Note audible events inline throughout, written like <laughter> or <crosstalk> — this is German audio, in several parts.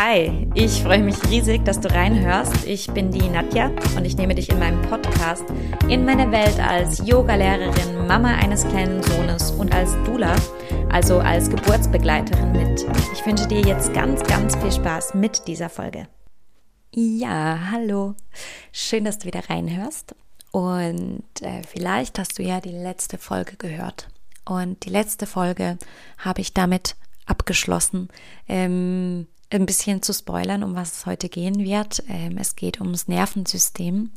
Hi, ich freue mich riesig, dass du reinhörst. Ich bin die Nadja und ich nehme dich in meinem Podcast in meine Welt als Yogalehrerin, Mama eines kleinen Sohnes und als Dula, also als Geburtsbegleiterin mit. Ich wünsche dir jetzt ganz, ganz viel Spaß mit dieser Folge. Ja, hallo. Schön, dass du wieder reinhörst. Und äh, vielleicht hast du ja die letzte Folge gehört. Und die letzte Folge habe ich damit abgeschlossen, ähm, ein bisschen zu spoilern, um was es heute gehen wird. Ähm, es geht ums Nervensystem.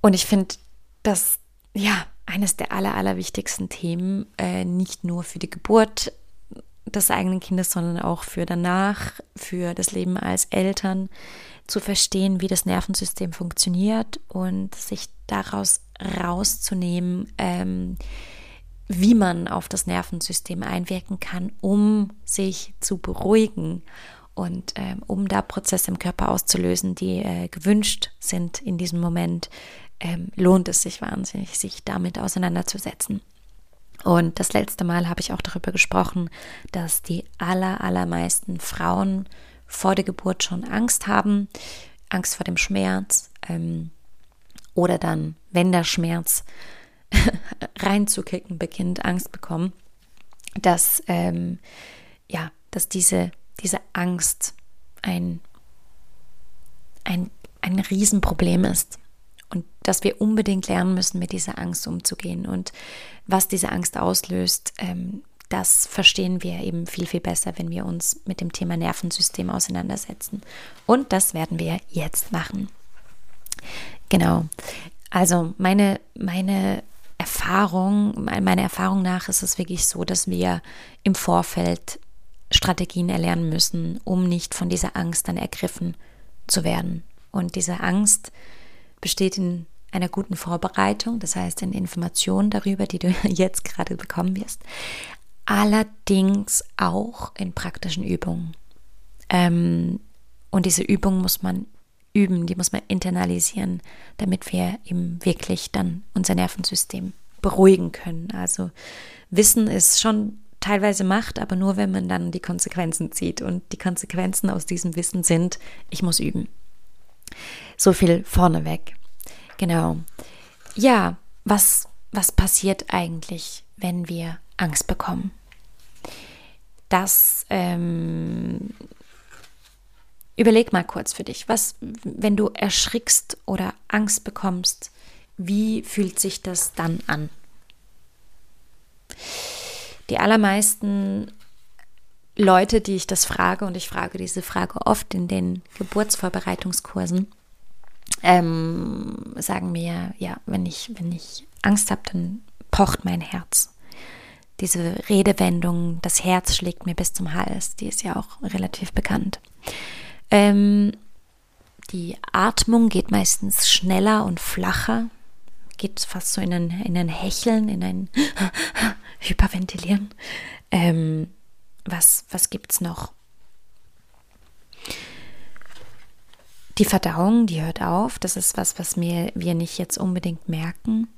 Und ich finde, das ja eines der aller, allerwichtigsten Themen, äh, nicht nur für die Geburt des eigenen Kindes, sondern auch für danach, für das Leben als Eltern, zu verstehen, wie das Nervensystem funktioniert und sich daraus rauszunehmen, ähm, wie man auf das Nervensystem einwirken kann, um sich zu beruhigen und ähm, um da Prozesse im Körper auszulösen, die äh, gewünscht sind in diesem Moment, ähm, lohnt es sich wahnsinnig, sich damit auseinanderzusetzen. Und das letzte Mal habe ich auch darüber gesprochen, dass die aller, allermeisten Frauen vor der Geburt schon Angst haben, Angst vor dem Schmerz ähm, oder dann, wenn der Schmerz <laughs> reinzukicken beginnt, Angst bekommen, dass, ähm, ja, dass diese, diese Angst ein, ein, ein Riesenproblem ist und dass wir unbedingt lernen müssen, mit dieser Angst umzugehen und was diese Angst auslöst, ähm, das verstehen wir eben viel, viel besser, wenn wir uns mit dem Thema Nervensystem auseinandersetzen. Und das werden wir jetzt machen. Genau. Also meine, meine Erfahrung, meiner Erfahrung nach ist es wirklich so, dass wir im Vorfeld Strategien erlernen müssen, um nicht von dieser Angst dann ergriffen zu werden. Und diese Angst besteht in einer guten Vorbereitung, das heißt in Informationen darüber, die du <laughs> jetzt gerade bekommen wirst, allerdings auch in praktischen Übungen. Ähm, und diese Übung muss man üben, die muss man internalisieren, damit wir eben wirklich dann unser Nervensystem beruhigen können. Also Wissen ist schon teilweise Macht, aber nur wenn man dann die Konsequenzen zieht. Und die Konsequenzen aus diesem Wissen sind, ich muss üben. So viel vorneweg. Genau. Ja, was, was passiert eigentlich, wenn wir Angst bekommen? Das ähm, Überleg mal kurz für dich, was, wenn du erschrickst oder Angst bekommst, wie fühlt sich das dann an? Die allermeisten Leute, die ich das frage, und ich frage diese Frage oft in den Geburtsvorbereitungskursen, ähm, sagen mir, ja, wenn ich, wenn ich Angst habe, dann pocht mein Herz. Diese Redewendung, das Herz schlägt mir bis zum Hals, die ist ja auch relativ bekannt. Ähm, die Atmung geht meistens schneller und flacher, geht fast so in ein, in ein Hecheln, in ein <laughs> Hyperventilieren. Ähm, was was gibt es noch? Die Verdauung, die hört auf. Das ist was, was mir, wir nicht jetzt unbedingt merken.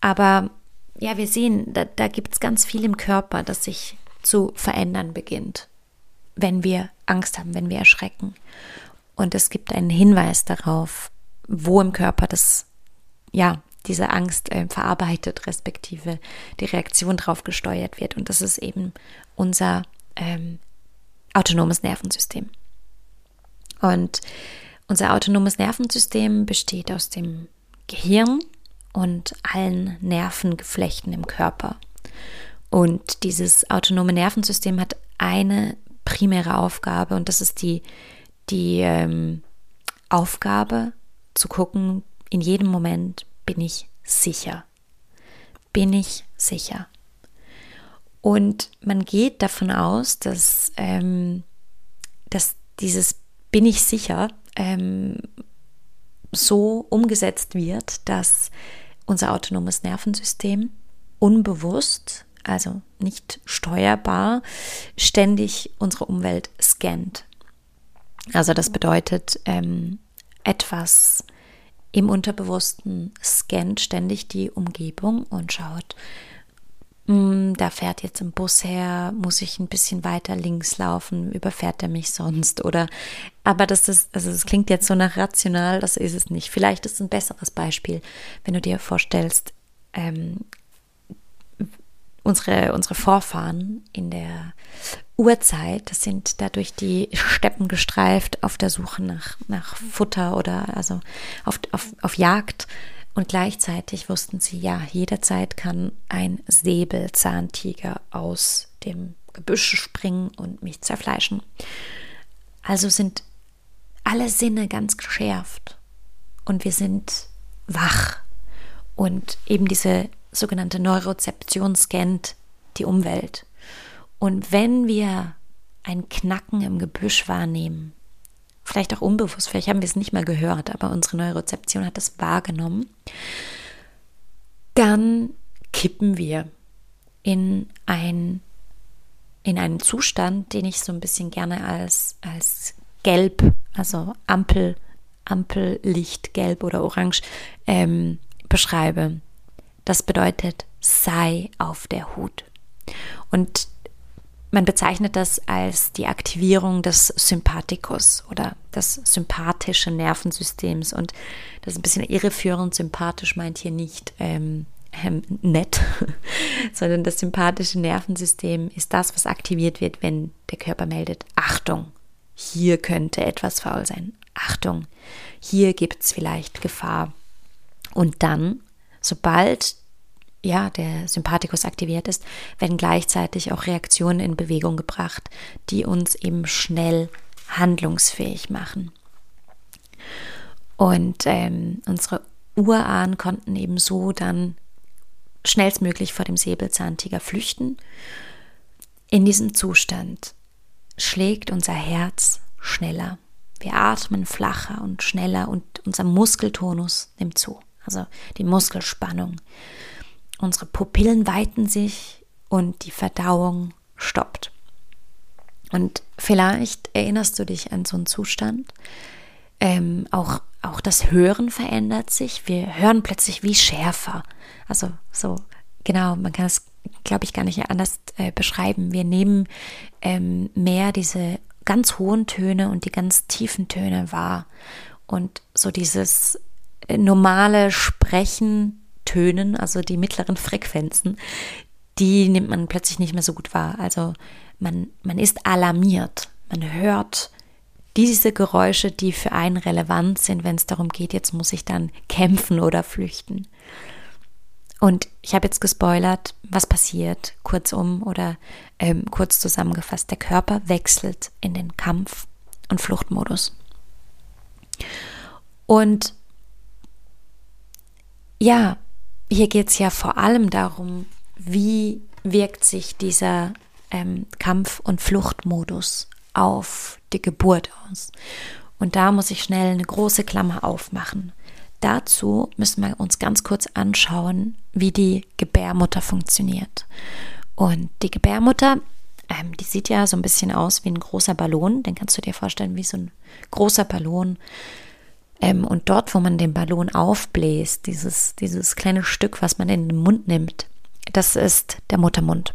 Aber ja, wir sehen, da, da gibt es ganz viel im Körper, das sich zu verändern beginnt wenn wir Angst haben, wenn wir erschrecken. Und es gibt einen Hinweis darauf, wo im Körper das, ja, diese Angst äh, verarbeitet, respektive die Reaktion darauf gesteuert wird. Und das ist eben unser ähm, autonomes Nervensystem. Und unser autonomes Nervensystem besteht aus dem Gehirn und allen Nervengeflechten im Körper. Und dieses autonome Nervensystem hat eine primäre Aufgabe und das ist die, die ähm, Aufgabe zu gucken, in jedem Moment bin ich sicher. Bin ich sicher. Und man geht davon aus, dass, ähm, dass dieses bin ich sicher ähm, so umgesetzt wird, dass unser autonomes Nervensystem unbewusst also nicht steuerbar, ständig unsere Umwelt scannt. Also das bedeutet, ähm, etwas im Unterbewussten scannt ständig die Umgebung und schaut, hm, da fährt jetzt ein Bus her, muss ich ein bisschen weiter links laufen, überfährt er mich sonst oder aber das ist, also es klingt jetzt so nach rational, das ist es nicht. Vielleicht ist es ein besseres Beispiel, wenn du dir vorstellst, ähm, unsere, unsere Vorfahren in der Urzeit sind dadurch die Steppen gestreift auf der Suche nach, nach Futter oder also auf, auf, auf Jagd. Und gleichzeitig wussten sie, ja, jederzeit kann ein Säbelzahntiger aus dem Gebüsch springen und mich zerfleischen. Also sind alle Sinne ganz geschärft. Und wir sind wach. Und eben diese sogenannte Neurozeption scannt die Umwelt. Und wenn wir ein Knacken im Gebüsch wahrnehmen, vielleicht auch unbewusst, vielleicht haben wir es nicht mal gehört, aber unsere Neurozeption hat es wahrgenommen, dann kippen wir in ein in einen Zustand, den ich so ein bisschen gerne als, als gelb, also Ampel, Ampellicht, gelb oder orange ähm, beschreibe. Das bedeutet, sei auf der Hut. Und man bezeichnet das als die Aktivierung des Sympathikus oder des sympathischen Nervensystems. Und das ist ein bisschen irreführend. Sympathisch meint hier nicht ähm, ähm, nett, <laughs> sondern das sympathische Nervensystem ist das, was aktiviert wird, wenn der Körper meldet, Achtung, hier könnte etwas faul sein. Achtung, hier gibt es vielleicht Gefahr. Und dann, sobald ja, der Sympathikus aktiviert ist, werden gleichzeitig auch Reaktionen in Bewegung gebracht, die uns eben schnell handlungsfähig machen. Und ähm, unsere Urahnen konnten eben so dann schnellstmöglich vor dem Säbelzahntiger flüchten. In diesem Zustand schlägt unser Herz schneller. Wir atmen flacher und schneller und unser Muskeltonus nimmt zu, also die Muskelspannung. Unsere Pupillen weiten sich und die Verdauung stoppt. Und vielleicht erinnerst du dich an so einen Zustand. Ähm, auch, auch das Hören verändert sich. Wir hören plötzlich wie schärfer. Also so, genau, man kann es, glaube ich, gar nicht anders äh, beschreiben. Wir nehmen ähm, mehr diese ganz hohen Töne und die ganz tiefen Töne wahr. Und so dieses normale Sprechen Tönen, also die mittleren Frequenzen, die nimmt man plötzlich nicht mehr so gut wahr. Also man, man ist alarmiert. Man hört diese Geräusche, die für einen relevant sind, wenn es darum geht, jetzt muss ich dann kämpfen oder flüchten. Und ich habe jetzt gespoilert, was passiert, kurzum oder ähm, kurz zusammengefasst. Der Körper wechselt in den Kampf- und Fluchtmodus. Und ja, hier geht es ja vor allem darum, wie wirkt sich dieser ähm, Kampf- und Fluchtmodus auf die Geburt aus. Und da muss ich schnell eine große Klammer aufmachen. Dazu müssen wir uns ganz kurz anschauen, wie die Gebärmutter funktioniert. Und die Gebärmutter, ähm, die sieht ja so ein bisschen aus wie ein großer Ballon. Den kannst du dir vorstellen wie so ein großer Ballon ähm, und dort, wo man den Ballon aufbläst, dieses, dieses kleine Stück, was man in den Mund nimmt, das ist der Muttermund.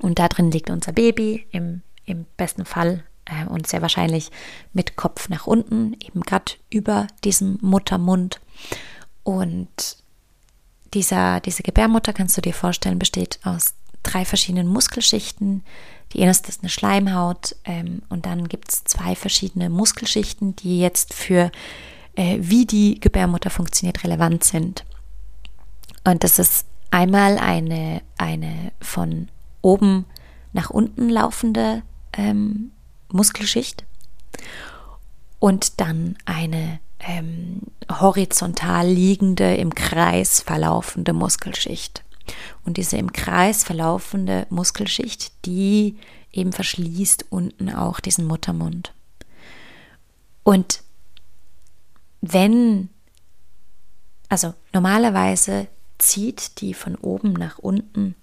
Und da drin liegt unser Baby, im, im besten Fall äh, und sehr wahrscheinlich mit Kopf nach unten, eben gerade über diesem Muttermund. Und dieser, diese Gebärmutter, kannst du dir vorstellen, besteht aus drei verschiedenen Muskelschichten. Die erste ist eine Schleimhaut ähm, und dann gibt es zwei verschiedene Muskelschichten, die jetzt für äh, wie die Gebärmutter funktioniert relevant sind. Und das ist einmal eine, eine von oben nach unten laufende ähm, Muskelschicht und dann eine ähm, horizontal liegende, im Kreis verlaufende Muskelschicht. Und diese im Kreis verlaufende Muskelschicht, die eben verschließt unten auch diesen Muttermund. Und wenn, also normalerweise zieht die von oben nach unten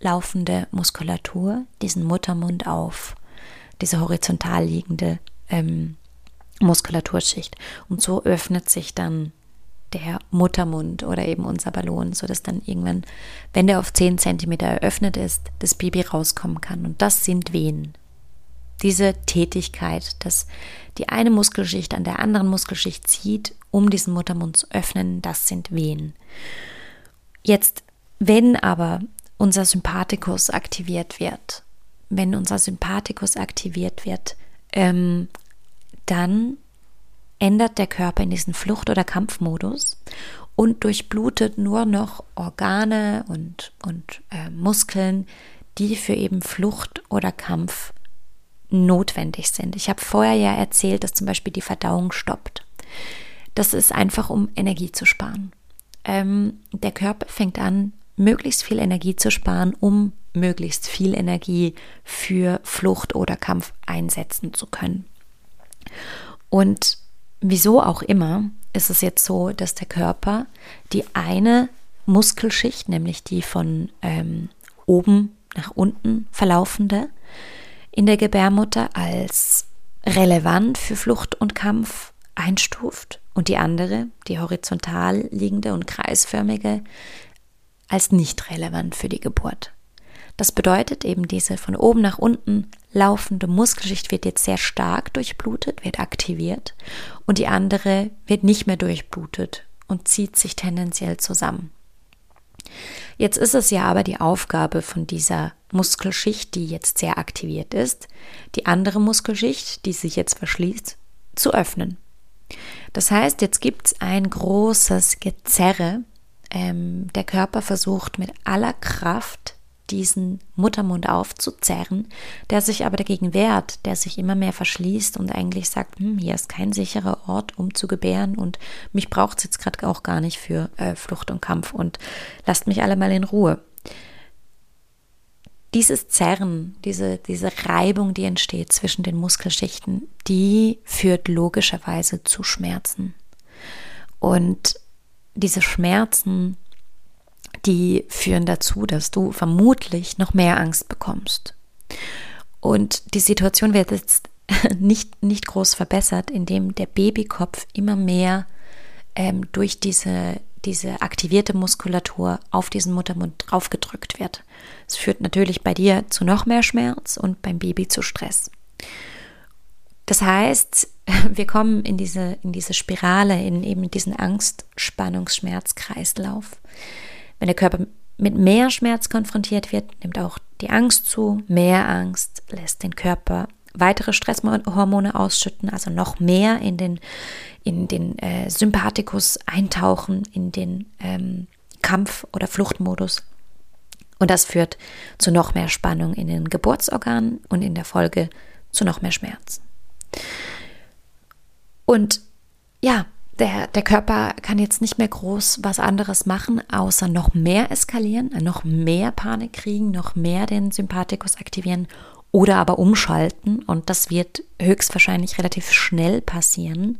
laufende Muskulatur diesen Muttermund auf, diese horizontal liegende ähm, Muskulaturschicht. Und so öffnet sich dann der Muttermund oder eben unser Ballon, sodass dann irgendwann, wenn der auf 10 cm eröffnet ist, das Baby rauskommen kann. Und das sind Wehen. Diese Tätigkeit, dass die eine Muskelschicht an der anderen Muskelschicht zieht, um diesen Muttermund zu öffnen, das sind Wehen. Jetzt, wenn aber unser Sympathikus aktiviert wird, wenn unser Sympathikus aktiviert wird, ähm, dann ändert der Körper in diesen Flucht- oder Kampfmodus und durchblutet nur noch Organe und, und äh, Muskeln, die für eben Flucht oder Kampf notwendig sind. Ich habe vorher ja erzählt, dass zum Beispiel die Verdauung stoppt. Das ist einfach, um Energie zu sparen. Ähm, der Körper fängt an, möglichst viel Energie zu sparen, um möglichst viel Energie für Flucht oder Kampf einsetzen zu können. Und wieso auch immer, ist es jetzt so, dass der Körper die eine Muskelschicht, nämlich die von ähm, oben nach unten verlaufende, in der Gebärmutter als relevant für Flucht und Kampf einstuft und die andere, die horizontal liegende und kreisförmige, als nicht relevant für die Geburt. Das bedeutet eben, diese von oben nach unten laufende Muskelschicht wird jetzt sehr stark durchblutet, wird aktiviert und die andere wird nicht mehr durchblutet und zieht sich tendenziell zusammen. Jetzt ist es ja aber die Aufgabe von dieser Muskelschicht, die jetzt sehr aktiviert ist, die andere Muskelschicht, die sich jetzt verschließt, zu öffnen. Das heißt, jetzt gibt es ein großes Gezerre. Ähm, der Körper versucht mit aller Kraft diesen Muttermund aufzuzerren, der sich aber dagegen wehrt, der sich immer mehr verschließt und eigentlich sagt, hm, hier ist kein sicherer Ort, um zu gebären und mich braucht es jetzt gerade auch gar nicht für äh, Flucht und Kampf und lasst mich alle mal in Ruhe. Dieses Zerren, diese, diese Reibung, die entsteht zwischen den Muskelschichten, die führt logischerweise zu Schmerzen. Und diese Schmerzen die führen dazu, dass du vermutlich noch mehr Angst bekommst. Und die Situation wird jetzt <laughs> nicht, nicht groß verbessert, indem der Babykopf immer mehr ähm, durch diese, diese aktivierte Muskulatur auf diesen Muttermund draufgedrückt wird. Es führt natürlich bei dir zu noch mehr Schmerz und beim Baby zu Stress. Das heißt, <laughs> wir kommen in diese, in diese Spirale, in eben diesen Angst-Spannungs-Schmerz-Kreislauf. Wenn der Körper mit mehr Schmerz konfrontiert wird, nimmt auch die Angst zu. Mehr Angst lässt den Körper weitere Stresshormone ausschütten, also noch mehr in den, in den äh, Sympathikus eintauchen, in den ähm, Kampf- oder Fluchtmodus. Und das führt zu noch mehr Spannung in den Geburtsorganen und in der Folge zu noch mehr Schmerz. Und ja, der, der Körper kann jetzt nicht mehr groß was anderes machen, außer noch mehr eskalieren, noch mehr Panik kriegen, noch mehr den Sympathikus aktivieren oder aber umschalten. Und das wird höchstwahrscheinlich relativ schnell passieren.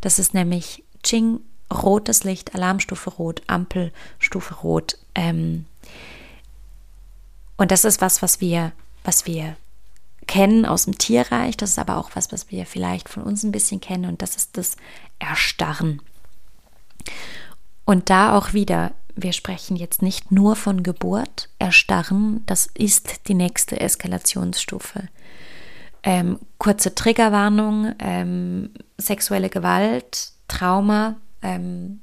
Das ist nämlich Ching, rotes Licht, Alarmstufe rot, Ampelstufe rot. Ähm, und das ist was, was wir, was wir kennen aus dem Tierreich. Das ist aber auch was, was wir vielleicht von uns ein bisschen kennen. Und das ist das Erstarren. Und da auch wieder, wir sprechen jetzt nicht nur von Geburt. Erstarren, das ist die nächste Eskalationsstufe. Ähm, kurze Triggerwarnung, ähm, sexuelle Gewalt, Trauma, ähm,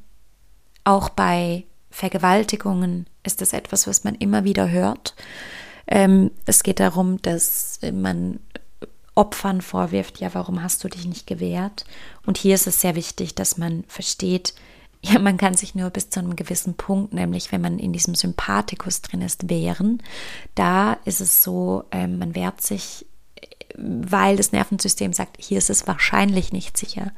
auch bei Vergewaltigungen ist das etwas, was man immer wieder hört. Ähm, es geht darum, dass man Opfern vorwirft, ja, warum hast du dich nicht gewehrt? Und hier ist es sehr wichtig, dass man versteht, <laughs> ja, man kann sich nur bis zu einem gewissen Punkt, nämlich wenn man in diesem Sympathikus drin ist, wehren. Da ist es so, äh, man wehrt sich, weil das Nervensystem sagt, hier ist es wahrscheinlich nicht sicher.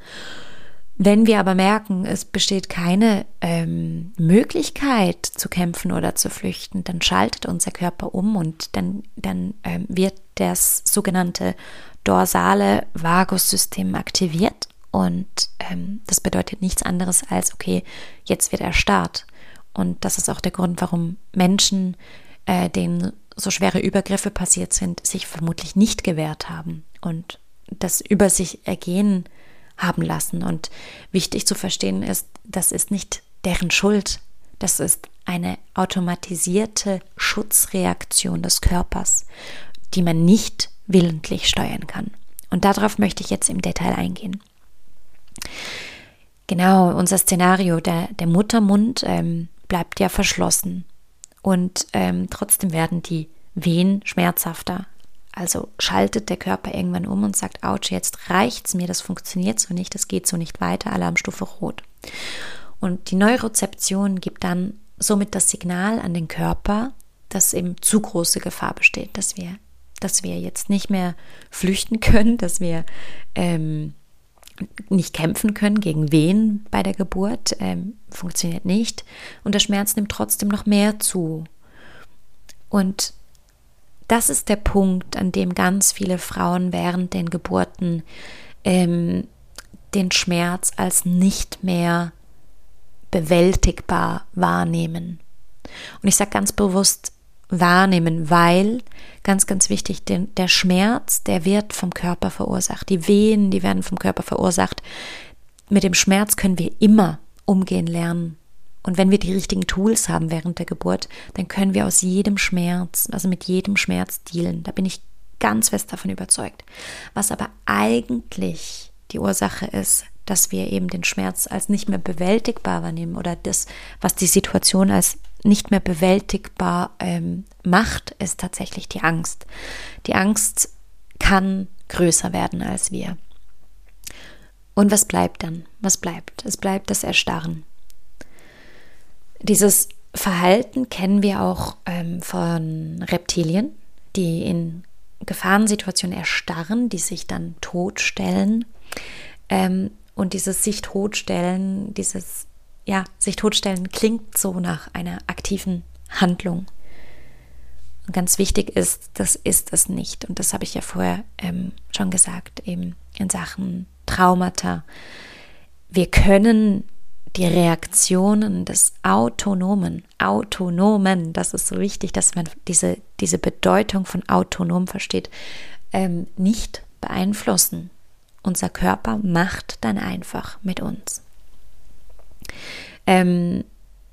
Wenn wir aber merken, es besteht keine ähm, Möglichkeit zu kämpfen oder zu flüchten, dann schaltet unser Körper um und dann, dann ähm, wird das sogenannte dorsale Vagussystem aktiviert. Und ähm, das bedeutet nichts anderes als, okay, jetzt wird er starrt. Und das ist auch der Grund, warum Menschen, äh, denen so schwere Übergriffe passiert sind, sich vermutlich nicht gewehrt haben. Und das über sich ergehen haben lassen. Und wichtig zu verstehen ist, das ist nicht deren Schuld. Das ist eine automatisierte Schutzreaktion des Körpers, die man nicht willentlich steuern kann. Und darauf möchte ich jetzt im Detail eingehen. Genau, unser Szenario, der, der Muttermund ähm, bleibt ja verschlossen und ähm, trotzdem werden die Wehen schmerzhafter. Also schaltet der Körper irgendwann um und sagt, ouch, jetzt reicht's mir, das funktioniert so nicht, das geht so nicht weiter, Alarmstufe rot. Und die Neurozeption gibt dann somit das Signal an den Körper, dass eben zu große Gefahr besteht, dass wir, dass wir jetzt nicht mehr flüchten können, dass wir ähm, nicht kämpfen können gegen wen bei der Geburt, ähm, funktioniert nicht. Und der Schmerz nimmt trotzdem noch mehr zu. Und das ist der Punkt, an dem ganz viele Frauen während den Geburten ähm, den Schmerz als nicht mehr bewältigbar wahrnehmen. Und ich sage ganz bewusst wahrnehmen, weil, ganz, ganz wichtig, den, der Schmerz, der wird vom Körper verursacht. Die Wehen, die werden vom Körper verursacht. Mit dem Schmerz können wir immer umgehen lernen. Und wenn wir die richtigen Tools haben während der Geburt, dann können wir aus jedem Schmerz, also mit jedem Schmerz dealen. Da bin ich ganz fest davon überzeugt. Was aber eigentlich die Ursache ist, dass wir eben den Schmerz als nicht mehr bewältigbar wahrnehmen oder das, was die Situation als nicht mehr bewältigbar ähm, macht, ist tatsächlich die Angst. Die Angst kann größer werden als wir. Und was bleibt dann? Was bleibt? Es bleibt das Erstarren. Dieses Verhalten kennen wir auch ähm, von Reptilien, die in Gefahrensituationen erstarren, die sich dann totstellen. Ähm, und dieses sich totstellen, dieses ja, sich totstellen klingt so nach einer aktiven Handlung. Und ganz wichtig ist, das ist es nicht. Und das habe ich ja vorher ähm, schon gesagt, eben in Sachen Traumata. Wir können die Reaktionen des Autonomen, Autonomen, das ist so wichtig, dass man diese, diese Bedeutung von autonom versteht, ähm, nicht beeinflussen. Unser Körper macht dann einfach mit uns. Ähm,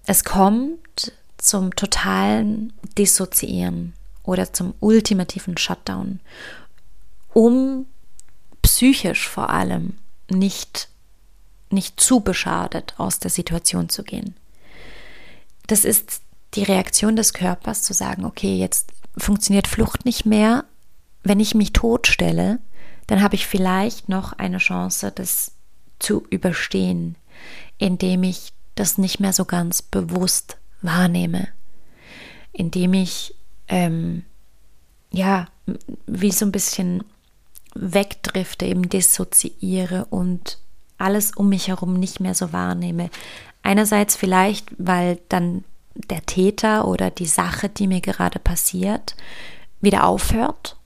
es kommt zum totalen Dissoziieren oder zum ultimativen Shutdown, um psychisch vor allem nicht, nicht zu beschadet aus der Situation zu gehen. Das ist die Reaktion des Körpers zu sagen, okay, jetzt funktioniert Flucht nicht mehr. Wenn ich mich totstelle, dann habe ich vielleicht noch eine Chance, das zu überstehen indem ich das nicht mehr so ganz bewusst wahrnehme, indem ich ähm, ja wie so ein bisschen wegdrifte, eben dissoziiere und alles um mich herum nicht mehr so wahrnehme. Einerseits vielleicht, weil dann der Täter oder die Sache, die mir gerade passiert, wieder aufhört.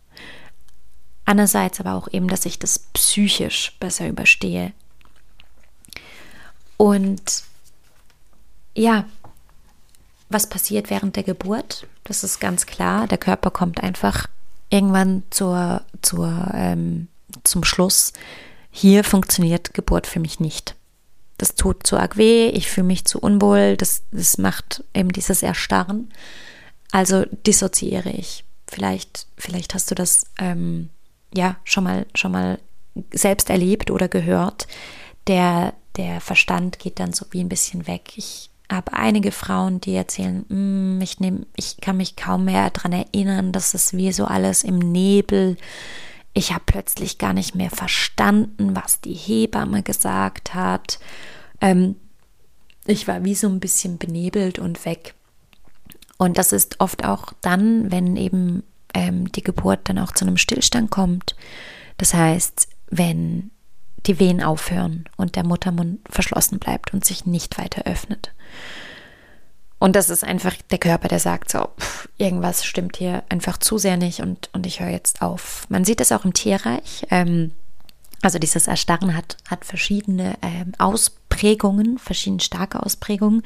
Andererseits aber auch eben, dass ich das psychisch besser überstehe, und ja, was passiert während der Geburt? Das ist ganz klar. Der Körper kommt einfach irgendwann zur, zur, ähm, zum Schluss. Hier funktioniert Geburt für mich nicht. Das tut zu arg weh, ich fühle mich zu unwohl, das, das macht eben dieses Erstarren. Also dissoziiere ich. Vielleicht, vielleicht hast du das ähm, ja schon mal, schon mal selbst erlebt oder gehört. Der, der Verstand geht dann so wie ein bisschen weg. Ich habe einige Frauen, die erzählen, mm, ich, nehm, ich kann mich kaum mehr daran erinnern, dass es wie so alles im Nebel. Ich habe plötzlich gar nicht mehr verstanden, was die Hebamme gesagt hat. Ähm, ich war wie so ein bisschen benebelt und weg. Und das ist oft auch dann, wenn eben ähm, die Geburt dann auch zu einem Stillstand kommt. Das heißt, wenn die Wehen aufhören und der Muttermund verschlossen bleibt und sich nicht weiter öffnet. Und das ist einfach der Körper, der sagt so, pff, irgendwas stimmt hier einfach zu sehr nicht und, und ich höre jetzt auf. Man sieht es auch im Tierreich. Ähm, also dieses Erstarren hat, hat verschiedene ähm, Ausprägungen, verschiedene starke Ausprägungen.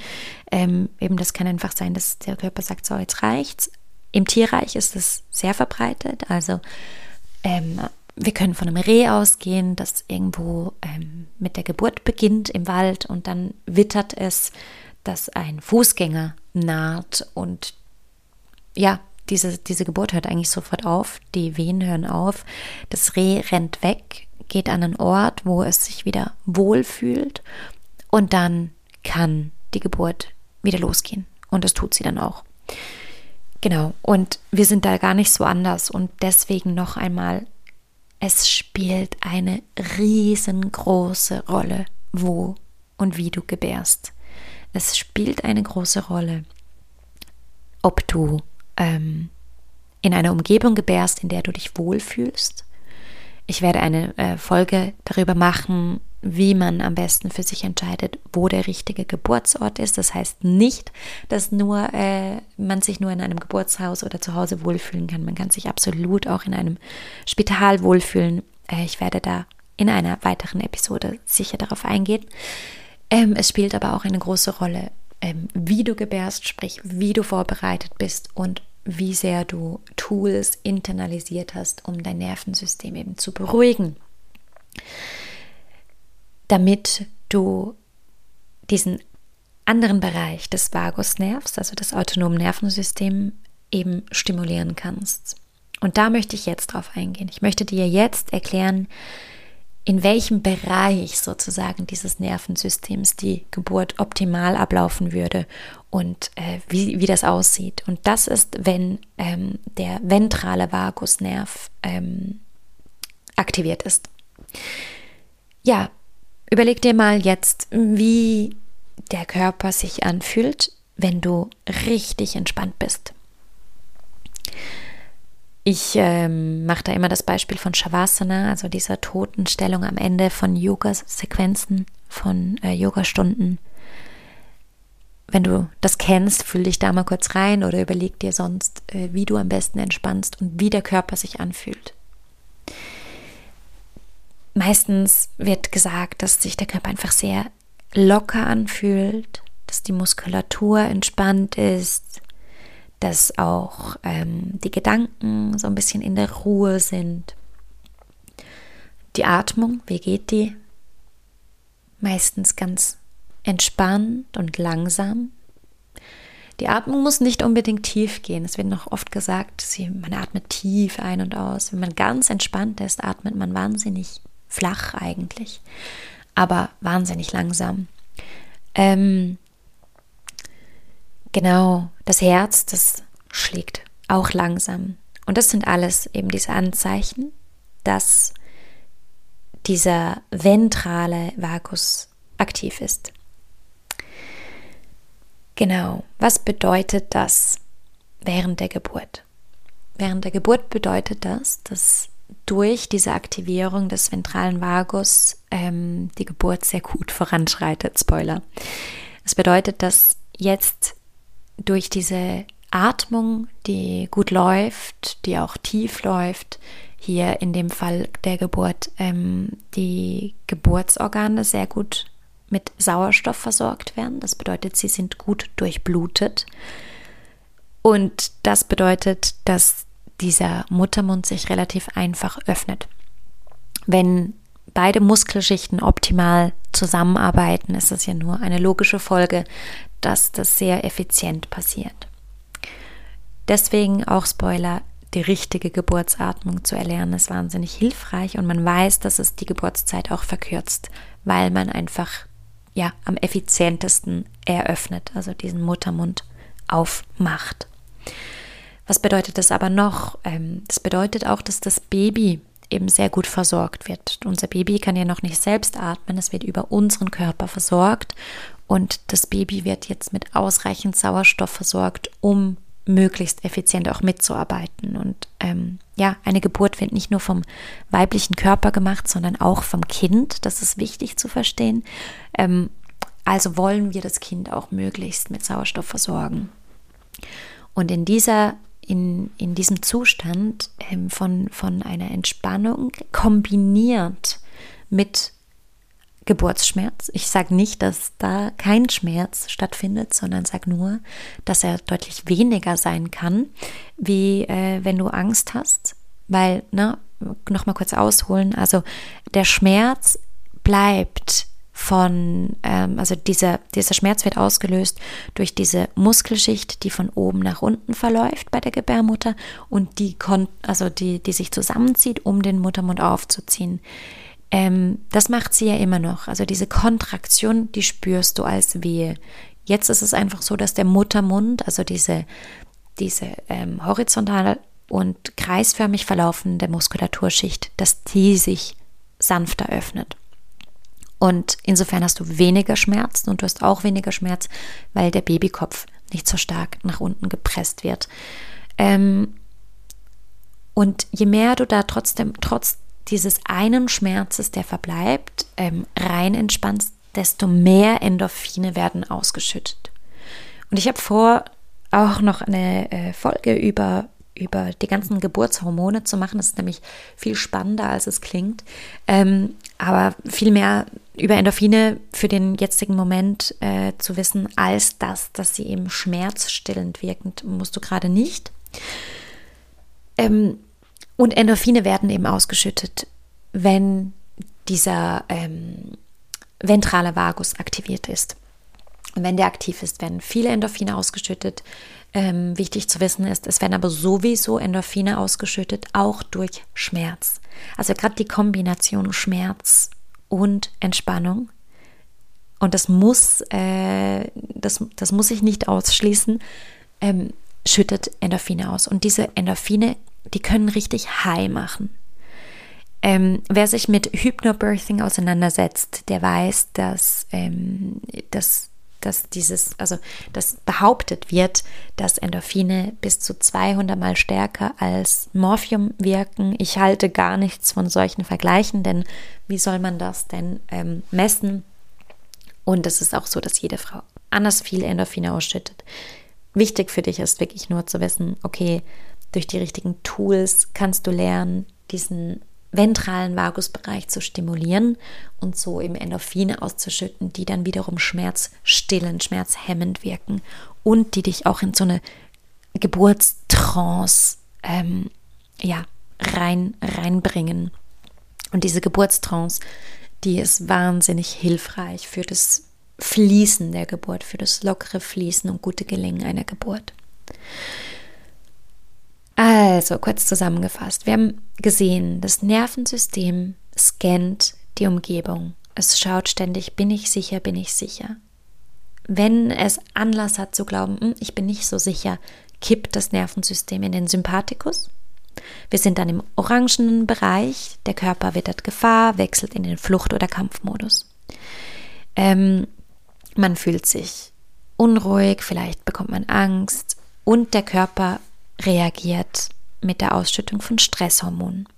Ähm, eben das kann einfach sein, dass der Körper sagt, so jetzt reicht's. Im Tierreich ist es sehr verbreitet. Also ähm, wir können von einem Reh ausgehen, das irgendwo ähm, mit der Geburt beginnt im Wald und dann wittert es, dass ein Fußgänger naht und ja, diese, diese Geburt hört eigentlich sofort auf, die Wehen hören auf, das Reh rennt weg, geht an einen Ort, wo es sich wieder wohlfühlt und dann kann die Geburt wieder losgehen und das tut sie dann auch. Genau, und wir sind da gar nicht so anders und deswegen noch einmal, es spielt eine riesengroße Rolle, wo und wie du gebärst. Es spielt eine große Rolle, ob du ähm, in einer Umgebung gebärst, in der du dich wohlfühlst. Ich werde eine äh, Folge darüber machen, wie man am besten für sich entscheidet, wo der richtige Geburtsort ist. Das heißt nicht, dass nur äh, man sich nur in einem Geburtshaus oder zu Hause wohlfühlen kann. Man kann sich absolut auch in einem Spital wohlfühlen. Äh, ich werde da in einer weiteren Episode sicher darauf eingehen. Ähm, es spielt aber auch eine große Rolle, ähm, wie du gebärst, sprich, wie du vorbereitet bist und wie sehr du Tools internalisiert hast, um dein Nervensystem eben zu beruhigen, damit du diesen anderen Bereich des Vagusnervs, also das autonome Nervensystem, eben stimulieren kannst. Und da möchte ich jetzt drauf eingehen. Ich möchte dir jetzt erklären, in welchem Bereich sozusagen dieses Nervensystems die Geburt optimal ablaufen würde und äh, wie, wie das aussieht. Und das ist, wenn ähm, der ventrale Vagusnerv ähm, aktiviert ist. Ja, überleg dir mal jetzt, wie der Körper sich anfühlt, wenn du richtig entspannt bist. Ich ähm, mache da immer das Beispiel von Shavasana, also dieser Totenstellung am Ende von Yoga-Sequenzen, von äh, Yoga-Stunden. Wenn du das kennst, fühl dich da mal kurz rein oder überleg dir sonst, äh, wie du am besten entspannst und wie der Körper sich anfühlt. Meistens wird gesagt, dass sich der Körper einfach sehr locker anfühlt, dass die Muskulatur entspannt ist, dass auch ähm, die Gedanken so ein bisschen in der Ruhe sind. Die Atmung, wie geht die? Meistens ganz entspannt und langsam. Die Atmung muss nicht unbedingt tief gehen. Es wird noch oft gesagt, man atmet tief ein und aus. Wenn man ganz entspannt ist, atmet man wahnsinnig flach eigentlich, aber wahnsinnig langsam. Ähm, Genau, das Herz, das schlägt auch langsam. Und das sind alles eben diese Anzeichen, dass dieser ventrale Vagus aktiv ist. Genau, was bedeutet das während der Geburt? Während der Geburt bedeutet das, dass durch diese Aktivierung des ventralen Vagus ähm, die Geburt sehr gut voranschreitet. Spoiler. Es bedeutet, dass jetzt durch diese Atmung, die gut läuft, die auch tief läuft, hier in dem Fall der Geburt, ähm, die Geburtsorgane sehr gut mit Sauerstoff versorgt werden. Das bedeutet, sie sind gut durchblutet. Und das bedeutet, dass dieser Muttermund sich relativ einfach öffnet. Wenn beide Muskelschichten optimal zusammenarbeiten, ist das ja nur eine logische Folge, dass das sehr effizient passiert. Deswegen auch Spoiler, die richtige Geburtsatmung zu erlernen ist wahnsinnig hilfreich und man weiß, dass es die Geburtszeit auch verkürzt, weil man einfach ja am effizientesten eröffnet, also diesen Muttermund aufmacht. Was bedeutet das aber noch? Ähm, das bedeutet auch, dass das Baby eben sehr gut versorgt wird. Unser Baby kann ja noch nicht selbst atmen, es wird über unseren Körper versorgt und das Baby wird jetzt mit ausreichend Sauerstoff versorgt, um möglichst effizient auch mitzuarbeiten. Und ähm, ja, eine Geburt wird nicht nur vom weiblichen Körper gemacht, sondern auch vom Kind. Das ist wichtig zu verstehen. Ähm, also wollen wir das Kind auch möglichst mit Sauerstoff versorgen. Und in dieser in, in diesem Zustand ähm, von, von einer Entspannung kombiniert mit Geburtsschmerz. Ich sage nicht, dass da kein Schmerz stattfindet, sondern sage nur, dass er deutlich weniger sein kann, wie äh, wenn du Angst hast. Weil, ne, nochmal kurz ausholen, also der Schmerz bleibt von, ähm, also dieser, dieser Schmerz wird ausgelöst durch diese Muskelschicht, die von oben nach unten verläuft bei der Gebärmutter und die, also die, die sich zusammenzieht, um den Muttermund aufzuziehen. Ähm, das macht sie ja immer noch. Also diese Kontraktion, die spürst du als Wehe. Jetzt ist es einfach so, dass der Muttermund, also diese, diese ähm, horizontal und kreisförmig verlaufende Muskulaturschicht, dass die sich sanfter öffnet. Und insofern hast du weniger Schmerz und du hast auch weniger Schmerz, weil der Babykopf nicht so stark nach unten gepresst wird. Ähm, und je mehr du da trotzdem, trotz dieses einen Schmerzes, der verbleibt, ähm, rein entspannst, desto mehr Endorphine werden ausgeschüttet. Und ich habe vor, auch noch eine äh, Folge über, über die ganzen Geburtshormone zu machen. Das ist nämlich viel spannender, als es klingt. Ähm, aber viel mehr über Endorphine für den jetzigen Moment äh, zu wissen, als das, dass sie eben schmerzstillend wirkend, musst du gerade nicht. Ähm, und Endorphine werden eben ausgeschüttet, wenn dieser ähm, ventrale Vagus aktiviert ist. Und wenn der aktiv ist, werden viele Endorphine ausgeschüttet. Ähm, wichtig zu wissen ist, es werden aber sowieso Endorphine ausgeschüttet, auch durch Schmerz. Also gerade die Kombination Schmerz und Entspannung. Und das muss, äh, das, das muss ich nicht ausschließen, ähm, schüttet Endorphine aus. Und diese Endorphine die können richtig high machen. Ähm, wer sich mit Hypnobirthing auseinandersetzt, der weiß, dass, ähm, dass, dass dieses, also dass behauptet wird, dass Endorphine bis zu 200 mal stärker als Morphium wirken. Ich halte gar nichts von solchen Vergleichen, denn wie soll man das denn ähm, messen? Und es ist auch so, dass jede Frau anders viel Endorphine ausschüttet. Wichtig für dich ist wirklich nur zu wissen, okay, durch die richtigen Tools kannst du lernen, diesen ventralen Vagusbereich zu stimulieren und so eben Endorphine auszuschütten, die dann wiederum schmerzstillend, schmerzhemmend wirken und die dich auch in so eine Geburtstrance ähm, ja, rein, reinbringen. Und diese Geburtstrance, die ist wahnsinnig hilfreich für das Fließen der Geburt, für das lockere Fließen und gute Gelingen einer Geburt. Also, kurz zusammengefasst. Wir haben gesehen, das Nervensystem scannt die Umgebung. Es schaut ständig, bin ich sicher, bin ich sicher. Wenn es Anlass hat zu glauben, hm, ich bin nicht so sicher, kippt das Nervensystem in den Sympathikus. Wir sind dann im orangenen Bereich, der Körper wittert Gefahr, wechselt in den Flucht- oder Kampfmodus. Ähm, man fühlt sich unruhig, vielleicht bekommt man Angst und der Körper reagiert mit der Ausschüttung von Stresshormonen.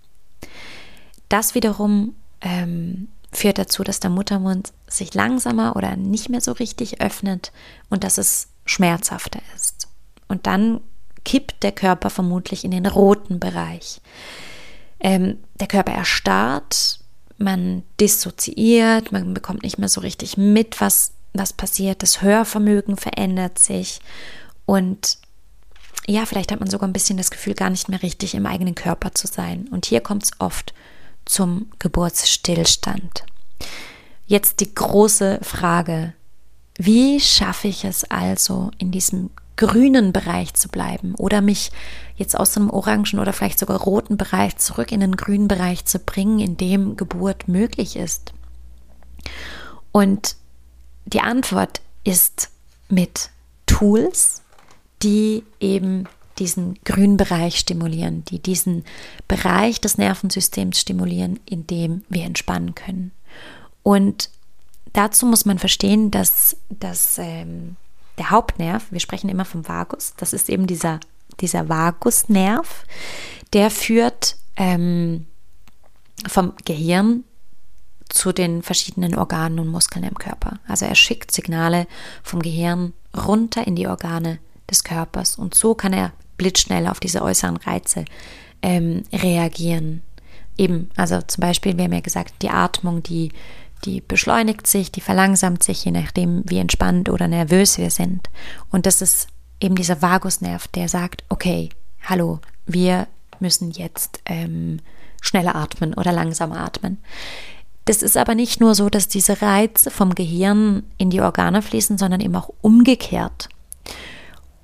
Das wiederum ähm, führt dazu, dass der Muttermund sich langsamer oder nicht mehr so richtig öffnet und dass es schmerzhafter ist. Und dann kippt der Körper vermutlich in den roten Bereich. Ähm, der Körper erstarrt, man dissoziiert, man bekommt nicht mehr so richtig mit, was, was passiert, das Hörvermögen verändert sich und ja, vielleicht hat man sogar ein bisschen das Gefühl, gar nicht mehr richtig im eigenen Körper zu sein. Und hier kommt es oft zum Geburtsstillstand. Jetzt die große Frage, wie schaffe ich es also, in diesem grünen Bereich zu bleiben oder mich jetzt aus einem orangen oder vielleicht sogar roten Bereich zurück in den grünen Bereich zu bringen, in dem Geburt möglich ist? Und die Antwort ist mit Tools, die eben diesen grünen Bereich stimulieren, die diesen Bereich des Nervensystems stimulieren, in dem wir entspannen können. Und dazu muss man verstehen, dass, dass ähm, der Hauptnerv, wir sprechen immer vom Vagus, das ist eben dieser, dieser Vagusnerv, der führt ähm, vom Gehirn zu den verschiedenen Organen und Muskeln im Körper. Also er schickt Signale vom Gehirn runter in die Organe des Körpers. Und so kann er blitzschnell auf diese äußeren Reize ähm, reagieren. Eben, also zum Beispiel, wir haben ja gesagt, die Atmung, die, die beschleunigt sich, die verlangsamt sich, je nachdem, wie entspannt oder nervös wir sind. Und das ist eben dieser Vagusnerv, der sagt, okay, hallo, wir müssen jetzt ähm, schneller atmen oder langsamer atmen. Das ist aber nicht nur so, dass diese Reize vom Gehirn in die Organe fließen, sondern eben auch umgekehrt.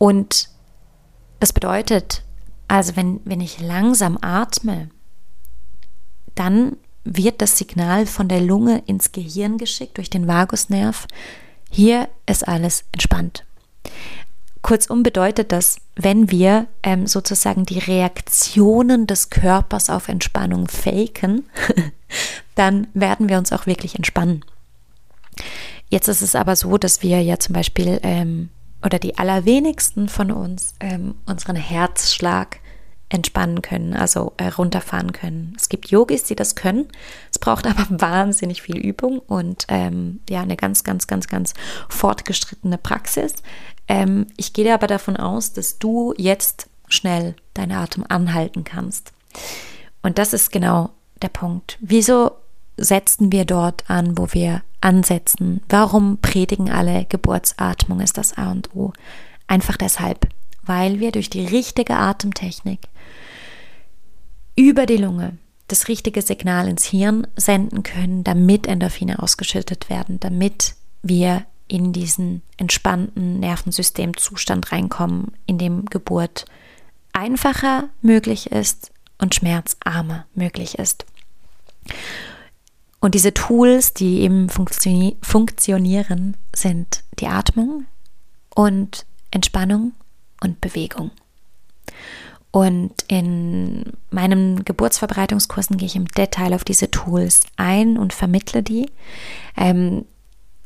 Und das bedeutet, also wenn, wenn ich langsam atme, dann wird das Signal von der Lunge ins Gehirn geschickt durch den Vagusnerv. Hier ist alles entspannt. Kurzum bedeutet das, wenn wir ähm, sozusagen die Reaktionen des Körpers auf Entspannung faken, <laughs> dann werden wir uns auch wirklich entspannen. Jetzt ist es aber so, dass wir ja zum Beispiel ähm, oder die allerwenigsten von uns ähm, unseren Herzschlag entspannen können, also äh, runterfahren können. Es gibt Yogis, die das können. Es braucht <laughs> aber wahnsinnig viel Übung und ähm, ja, eine ganz, ganz, ganz, ganz fortgeschrittene Praxis. Ähm, ich gehe aber davon aus, dass du jetzt schnell deinen Atem anhalten kannst. Und das ist genau der Punkt. Wieso setzen wir dort an, wo wir ansetzen? Warum predigen alle Geburtsatmung ist das A und O? Einfach deshalb, weil wir durch die richtige Atemtechnik über die Lunge das richtige Signal ins Hirn senden können, damit Endorphine ausgeschüttet werden, damit wir in diesen entspannten Nervensystemzustand reinkommen, in dem Geburt einfacher möglich ist und schmerzarmer möglich ist. Und diese Tools, die eben funktio funktionieren, sind die Atmung und Entspannung und Bewegung. Und in meinen Geburtsverbreitungskursen gehe ich im Detail auf diese Tools ein und vermittle die. Ähm,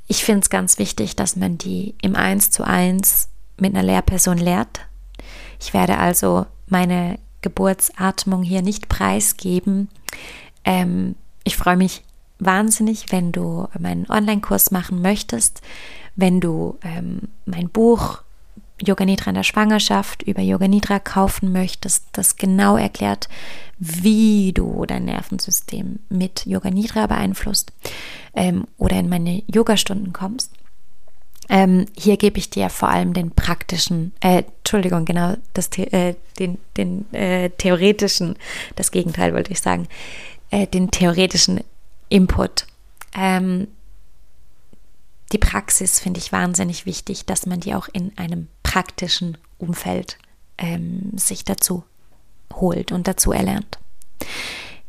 ich finde es ganz wichtig, dass man die im Eins zu eins mit einer Lehrperson lehrt. Ich werde also meine Geburtsatmung hier nicht preisgeben. Ähm, ich freue mich wahnsinnig, wenn du meinen Online-Kurs machen möchtest, wenn du ähm, mein Buch Yoga Nidra in der Schwangerschaft über Yoga Nidra kaufen möchtest, das genau erklärt, wie du dein Nervensystem mit Yoga Nidra beeinflusst ähm, oder in meine Yoga-Stunden kommst. Ähm, hier gebe ich dir vor allem den praktischen, äh, Entschuldigung, genau, das, äh, den, den äh, theoretischen, das Gegenteil wollte ich sagen, äh, den theoretischen Input. Ähm, die Praxis finde ich wahnsinnig wichtig, dass man die auch in einem praktischen Umfeld ähm, sich dazu holt und dazu erlernt.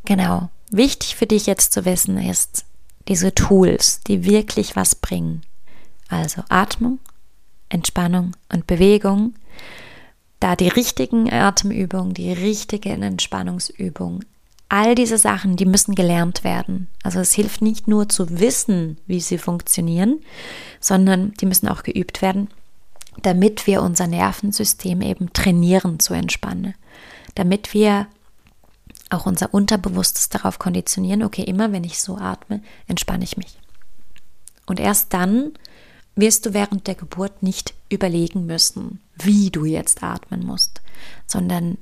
Genau. Wichtig für dich jetzt zu wissen ist, diese Tools, die wirklich was bringen. Also Atmung, Entspannung und Bewegung. Da die richtigen Atemübungen, die richtige Entspannungsübung all diese Sachen, die müssen gelernt werden. Also es hilft nicht nur zu wissen, wie sie funktionieren, sondern die müssen auch geübt werden, damit wir unser Nervensystem eben trainieren zu entspannen. Damit wir auch unser Unterbewusstes darauf konditionieren, okay, immer wenn ich so atme, entspanne ich mich. Und erst dann wirst du während der Geburt nicht überlegen müssen, wie du jetzt atmen musst, sondern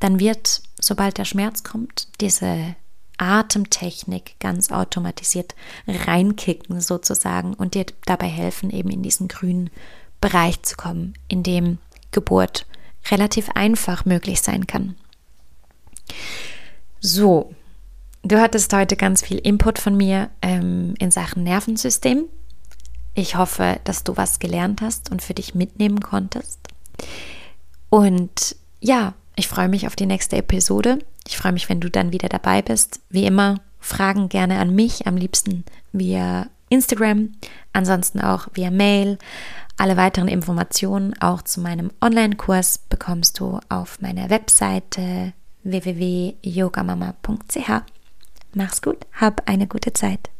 dann wird, sobald der Schmerz kommt, diese Atemtechnik ganz automatisiert reinkicken sozusagen und dir dabei helfen, eben in diesen grünen Bereich zu kommen, in dem Geburt relativ einfach möglich sein kann. So, du hattest heute ganz viel Input von mir ähm, in Sachen Nervensystem. Ich hoffe, dass du was gelernt hast und für dich mitnehmen konntest. Und ja, ich freue mich auf die nächste Episode. Ich freue mich, wenn du dann wieder dabei bist. Wie immer, Fragen gerne an mich, am liebsten via Instagram, ansonsten auch via Mail. Alle weiteren Informationen auch zu meinem Online-Kurs bekommst du auf meiner Webseite www.yogamama.ch. Mach's gut, hab eine gute Zeit.